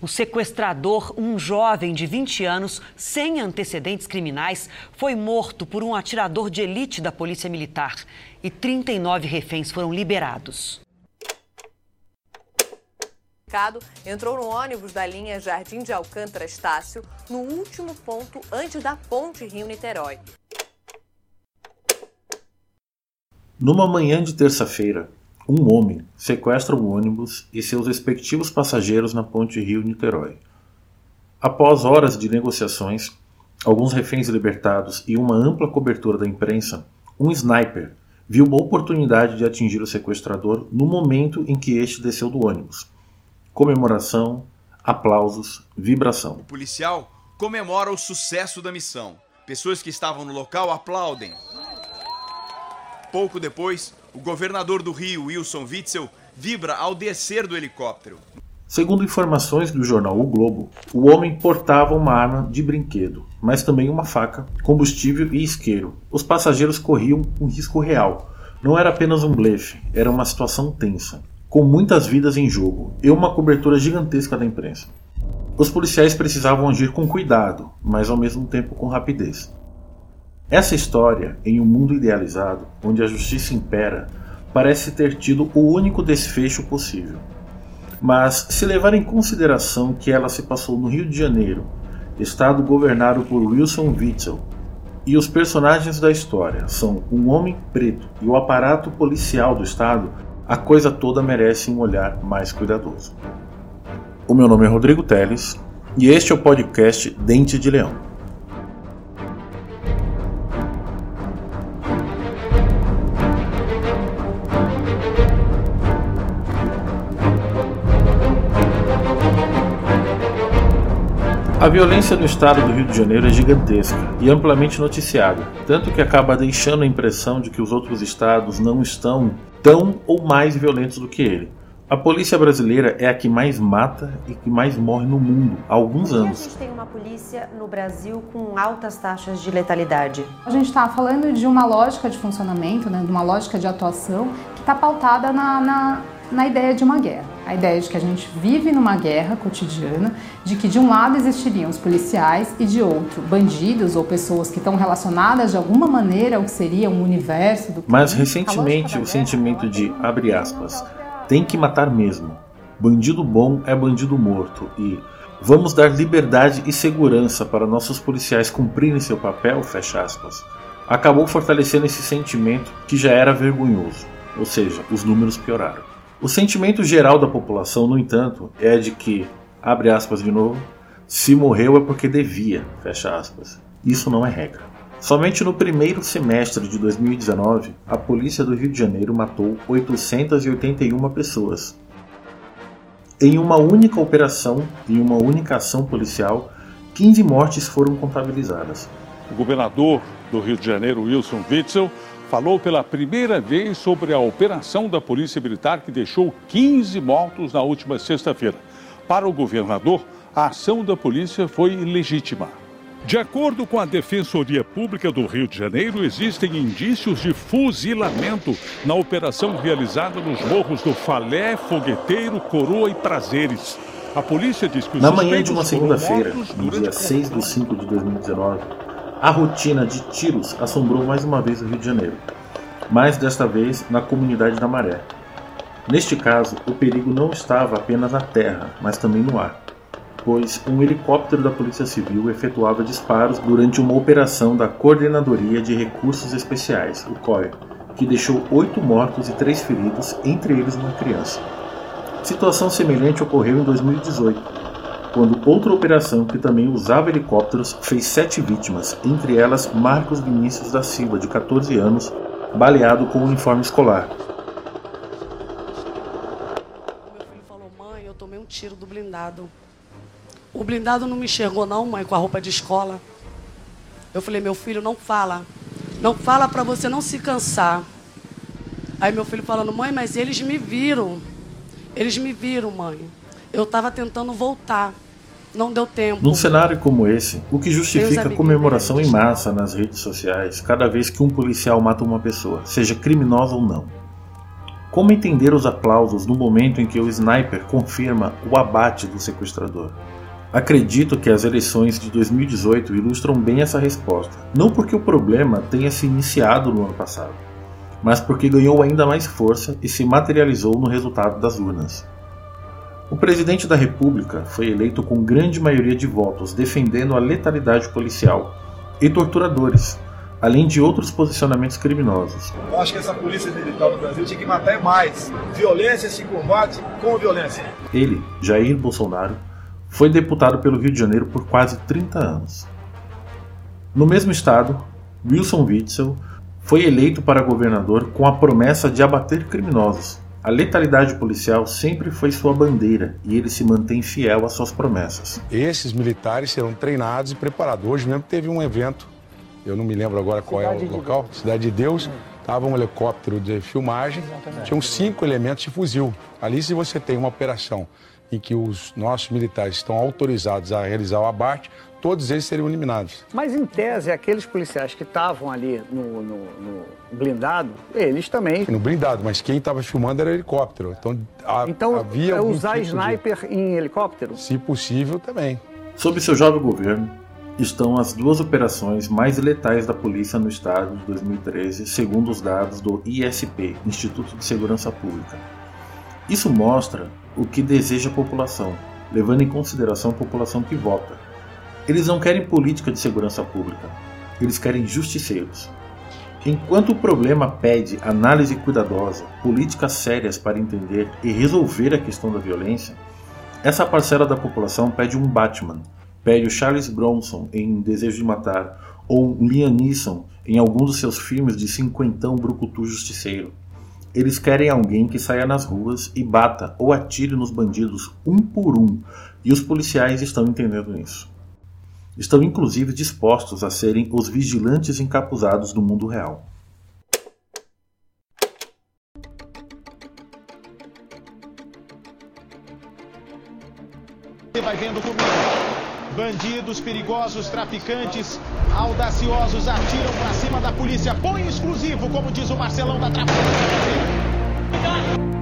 O sequestrador, um jovem de 20 anos, sem antecedentes criminais, foi morto por um atirador de elite da Polícia Militar e 39 reféns foram liberados. Entrou no ônibus da linha Jardim de Alcântara Estácio, no último ponto antes da ponte Rio-Niterói. Numa manhã de terça-feira, um homem sequestra o ônibus e seus respectivos passageiros na ponte Rio-Niterói. Após horas de negociações, alguns reféns libertados e uma ampla cobertura da imprensa, um sniper viu uma oportunidade de atingir o sequestrador no momento em que este desceu do ônibus. Comemoração, aplausos, vibração. O policial comemora o sucesso da missão. Pessoas que estavam no local aplaudem. Pouco depois, o governador do Rio, Wilson Witzel, vibra ao descer do helicóptero. Segundo informações do jornal O Globo, o homem portava uma arma de brinquedo, mas também uma faca, combustível e isqueiro. Os passageiros corriam um risco real. Não era apenas um blefe, era uma situação tensa, com muitas vidas em jogo e uma cobertura gigantesca da imprensa. Os policiais precisavam agir com cuidado, mas ao mesmo tempo com rapidez. Essa história, em um mundo idealizado, onde a justiça impera, parece ter tido o único desfecho possível. Mas, se levar em consideração que ela se passou no Rio de Janeiro, estado governado por Wilson Witzel, e os personagens da história são um homem preto e o aparato policial do estado, a coisa toda merece um olhar mais cuidadoso. O meu nome é Rodrigo Teles e este é o podcast Dente de Leão. A violência no estado do Rio de Janeiro é gigantesca e amplamente noticiada, tanto que acaba deixando a impressão de que os outros estados não estão tão ou mais violentos do que ele. A polícia brasileira é a que mais mata e que mais morre no mundo há alguns anos. a gente tem uma polícia no Brasil com altas taxas de letalidade? A gente está falando de uma lógica de funcionamento, né, de uma lógica de atuação que está pautada na, na na ideia de uma guerra. A ideia de que a gente vive numa guerra cotidiana, de que de um lado existiriam os policiais e de outro bandidos ou pessoas que estão relacionadas de alguma maneira ao que seria um universo do Mas recentemente o sentimento de abre aspas, tem que matar mesmo. Bandido bom é bandido morto e vamos dar liberdade e segurança para nossos policiais cumprirem seu papel, fecha aspas. Acabou fortalecendo esse sentimento que já era vergonhoso, ou seja, os números pioraram. O sentimento geral da população, no entanto, é de que, abre aspas de novo, se morreu é porque devia, fecha aspas. Isso não é regra. Somente no primeiro semestre de 2019, a polícia do Rio de Janeiro matou 881 pessoas. Em uma única operação, em uma única ação policial, 15 mortes foram contabilizadas. O governador do Rio de Janeiro, Wilson Witzel, falou pela primeira vez sobre a operação da Polícia Militar que deixou 15 mortos na última sexta-feira. Para o governador, a ação da polícia foi legítima. De acordo com a Defensoria Pública do Rio de Janeiro, existem indícios de fuzilamento na operação realizada nos morros do Falé, Fogueteiro, Coroa e Prazeres. A polícia diz que os Na manhã de uma segunda-feira, no dia 6 de 5 de 2019, a rotina de tiros assombrou mais uma vez o Rio de Janeiro, mas desta vez na comunidade da Maré. Neste caso, o perigo não estava apenas na terra, mas também no ar, pois um helicóptero da Polícia Civil efetuava disparos durante uma operação da Coordenadoria de Recursos Especiais, o COI, que deixou oito mortos e três feridos, entre eles uma criança. Situação semelhante ocorreu em 2018, quando outra operação que também usava helicópteros fez sete vítimas, entre elas Marcos Vinícius da Silva, de 14 anos, baleado com uniforme escolar. Meu filho falou: Mãe, eu tomei um tiro do blindado. O blindado não me enxergou, não, mãe, com a roupa de escola. Eu falei: Meu filho, não fala. Não fala para você não se cansar. Aí meu filho falando: Mãe, mas eles me viram. Eles me viram, mãe. Eu estava tentando voltar. Não deu tempo. Num cenário como esse, o que justifica a comemoração em massa nas redes sociais cada vez que um policial mata uma pessoa, seja criminosa ou não. Como entender os aplausos no momento em que o sniper confirma o abate do sequestrador? Acredito que as eleições de 2018 ilustram bem essa resposta, não porque o problema tenha se iniciado no ano passado, mas porque ganhou ainda mais força e se materializou no resultado das urnas. O presidente da República foi eleito com grande maioria de votos defendendo a letalidade policial e torturadores, além de outros posicionamentos criminosos. Eu acho que essa polícia militar no Brasil tinha que matar mais. Violência se combate com violência. Ele, Jair Bolsonaro, foi deputado pelo Rio de Janeiro por quase 30 anos. No mesmo estado, Wilson Witzel foi eleito para governador com a promessa de abater criminosos. A letalidade policial sempre foi sua bandeira e ele se mantém fiel às suas promessas. Esses militares serão treinados e preparados. Hoje mesmo teve um evento, eu não me lembro agora qual Cidade é o local, Deus. Cidade de Deus. Estava um helicóptero de filmagem, Exatamente. tinham cinco elementos de fuzil. Ali, se você tem uma operação em que os nossos militares estão autorizados a realizar o abate, todos eles seriam eliminados. Mas, em tese, aqueles policiais que estavam ali no, no, no, blindado, eles também. No blindado, mas quem estava filmando era helicóptero. Então, a, então havia. É usar tipo sniper de... em helicóptero? Se possível, também. Sob seu jovem governo, estão as duas operações mais letais da polícia no estado de 2013, segundo os dados do ISP, Instituto de Segurança Pública. Isso mostra o que deseja a população, levando em consideração a população que vota. Eles não querem política de segurança pública, eles querem justiceiros. Enquanto o problema pede análise cuidadosa, políticas sérias para entender e resolver a questão da violência, essa parcela da população pede um Batman, pede o Charles Bronson em Desejo de Matar, ou Liam Neeson em algum dos seus filmes de cinquentão brucutu justiceiro. Eles querem alguém que saia nas ruas e bata ou atire nos bandidos um por um, e os policiais estão entendendo isso. Estão inclusive dispostos a serem os vigilantes encapuzados do mundo real. Vai vendo comigo. Bandidos perigosos, traficantes, audaciosos atiram pra cima da polícia. Põe exclusivo, como diz o Marcelão da Traficante.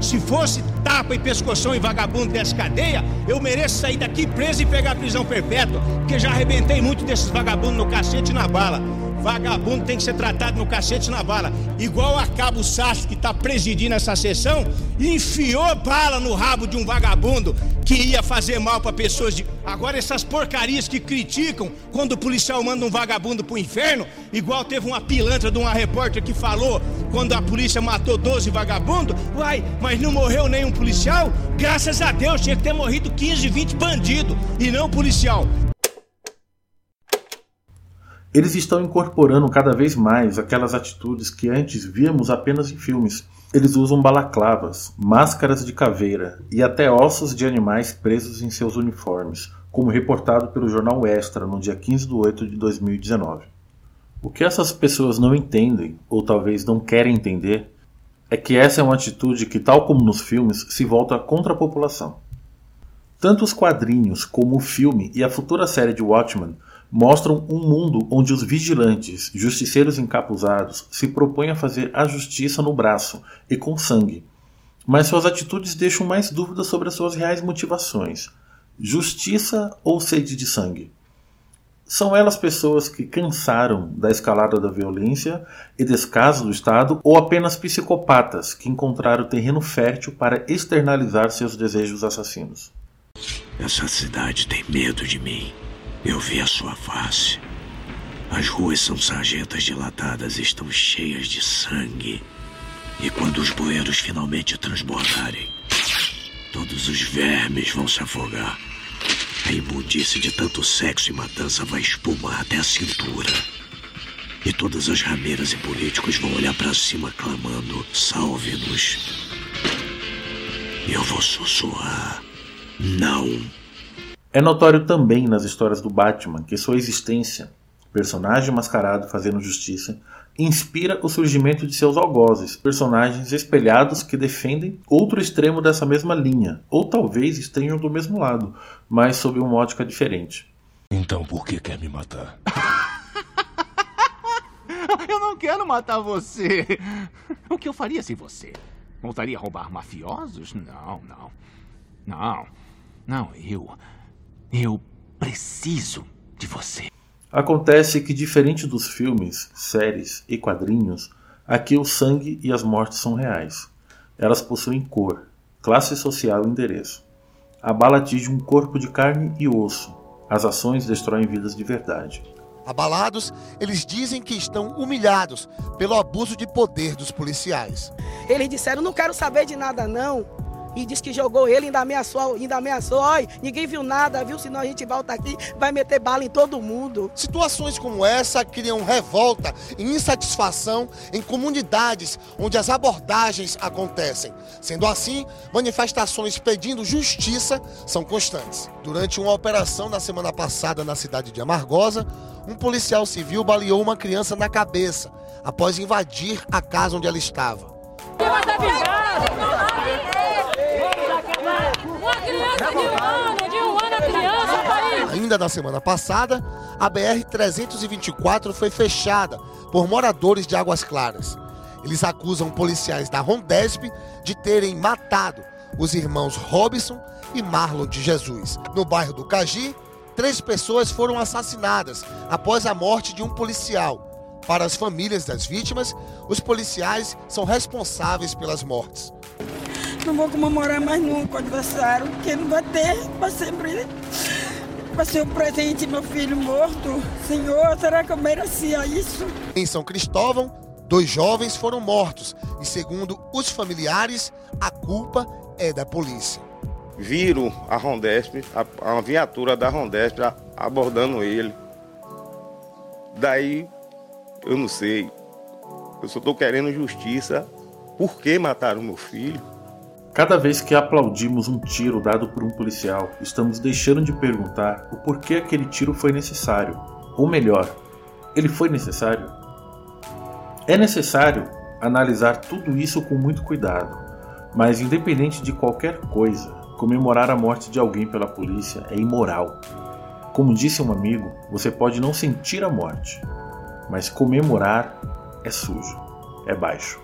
Se fosse tapa e pescoção e vagabundo dessa cadeia, eu mereço sair daqui preso e pegar prisão perpétua, porque já arrebentei muito desses vagabundos no cacete e na bala. Vagabundo tem que ser tratado no cacete na bala. Igual a Cabo Sassi, que está presidindo essa sessão, enfiou bala no rabo de um vagabundo que ia fazer mal para pessoas de. Agora, essas porcarias que criticam quando o policial manda um vagabundo pro inferno, igual teve uma pilantra de uma repórter que falou quando a polícia matou 12 vagabundos. Uai, mas não morreu nenhum policial? Graças a Deus, tinha que ter morrido 15, 20 bandidos e não policial. Eles estão incorporando cada vez mais aquelas atitudes que antes víamos apenas em filmes. Eles usam balaclavas, máscaras de caveira e até ossos de animais presos em seus uniformes, como reportado pelo jornal Extra no dia 15 de 8 de 2019. O que essas pessoas não entendem, ou talvez não querem entender, é que essa é uma atitude que, tal como nos filmes, se volta contra a população. Tanto os quadrinhos como o filme e a futura série de Watchmen mostram um mundo onde os vigilantes, justiceiros encapuzados, se propõem a fazer a justiça no braço e com sangue. Mas suas atitudes deixam mais dúvidas sobre as suas reais motivações: justiça ou sede de sangue? São elas pessoas que cansaram da escalada da violência e descaso do Estado ou apenas psicopatas que encontraram terreno fértil para externalizar seus desejos assassinos? Essa cidade tem medo de mim. Eu vi a sua face. As ruas são sarjetas dilatadas estão cheias de sangue. E quando os bueiros finalmente transbordarem, todos os vermes vão se afogar. A imundície de tanto sexo e matança vai espumar até a cintura. E todas as rameiras e políticos vão olhar para cima clamando: salve-nos. Eu vou sussurrar: não. É notório também nas histórias do Batman que sua existência, personagem mascarado fazendo justiça, inspira o surgimento de seus algozes, personagens espelhados que defendem outro extremo dessa mesma linha, ou talvez estejam do mesmo lado, mas sob uma ótica diferente. Então por que quer me matar? quero matar você. O que eu faria sem você? Voltaria a roubar mafiosos? Não, não. Não. Não, eu. Eu preciso de você. Acontece que, diferente dos filmes, séries e quadrinhos, aqui o sangue e as mortes são reais. Elas possuem cor, classe social e endereço. A bala atinge um corpo de carne e osso. As ações destroem vidas de verdade. Abalados, eles dizem que estão humilhados pelo abuso de poder dos policiais. Eles disseram: não quero saber de nada, não e disse que jogou ele, ainda ameaçou, ainda ameaçou, olha, ninguém viu nada, viu? Senão a gente volta aqui, vai meter bala em todo mundo. Situações como essa criam revolta e insatisfação em comunidades onde as abordagens acontecem. Sendo assim, manifestações pedindo justiça são constantes. Durante uma operação na semana passada na cidade de Amargosa, um policial civil baleou uma criança na cabeça após invadir a casa onde ela estava. Ainda na semana passada, a BR-324 foi fechada por moradores de Águas Claras. Eles acusam policiais da Rondesp de terem matado os irmãos Robson e Marlon de Jesus. No bairro do Cagi, três pessoas foram assassinadas após a morte de um policial. Para as famílias das vítimas, os policiais são responsáveis pelas mortes. Não vou comemorar mais nunca o aniversário, porque não vai ter para sempre. Vai ser um presente, meu filho morto. Senhor, será que eu merecia isso? Em São Cristóvão, dois jovens foram mortos e, segundo os familiares, a culpa é da polícia. Viram a Rondesp, a, a viatura da Rondesp abordando ele. Daí, eu não sei. Eu só estou querendo justiça. Por que mataram meu filho? Cada vez que aplaudimos um tiro dado por um policial, estamos deixando de perguntar o porquê aquele tiro foi necessário. Ou melhor, ele foi necessário? É necessário analisar tudo isso com muito cuidado, mas independente de qualquer coisa, comemorar a morte de alguém pela polícia é imoral. Como disse um amigo, você pode não sentir a morte, mas comemorar é sujo, é baixo.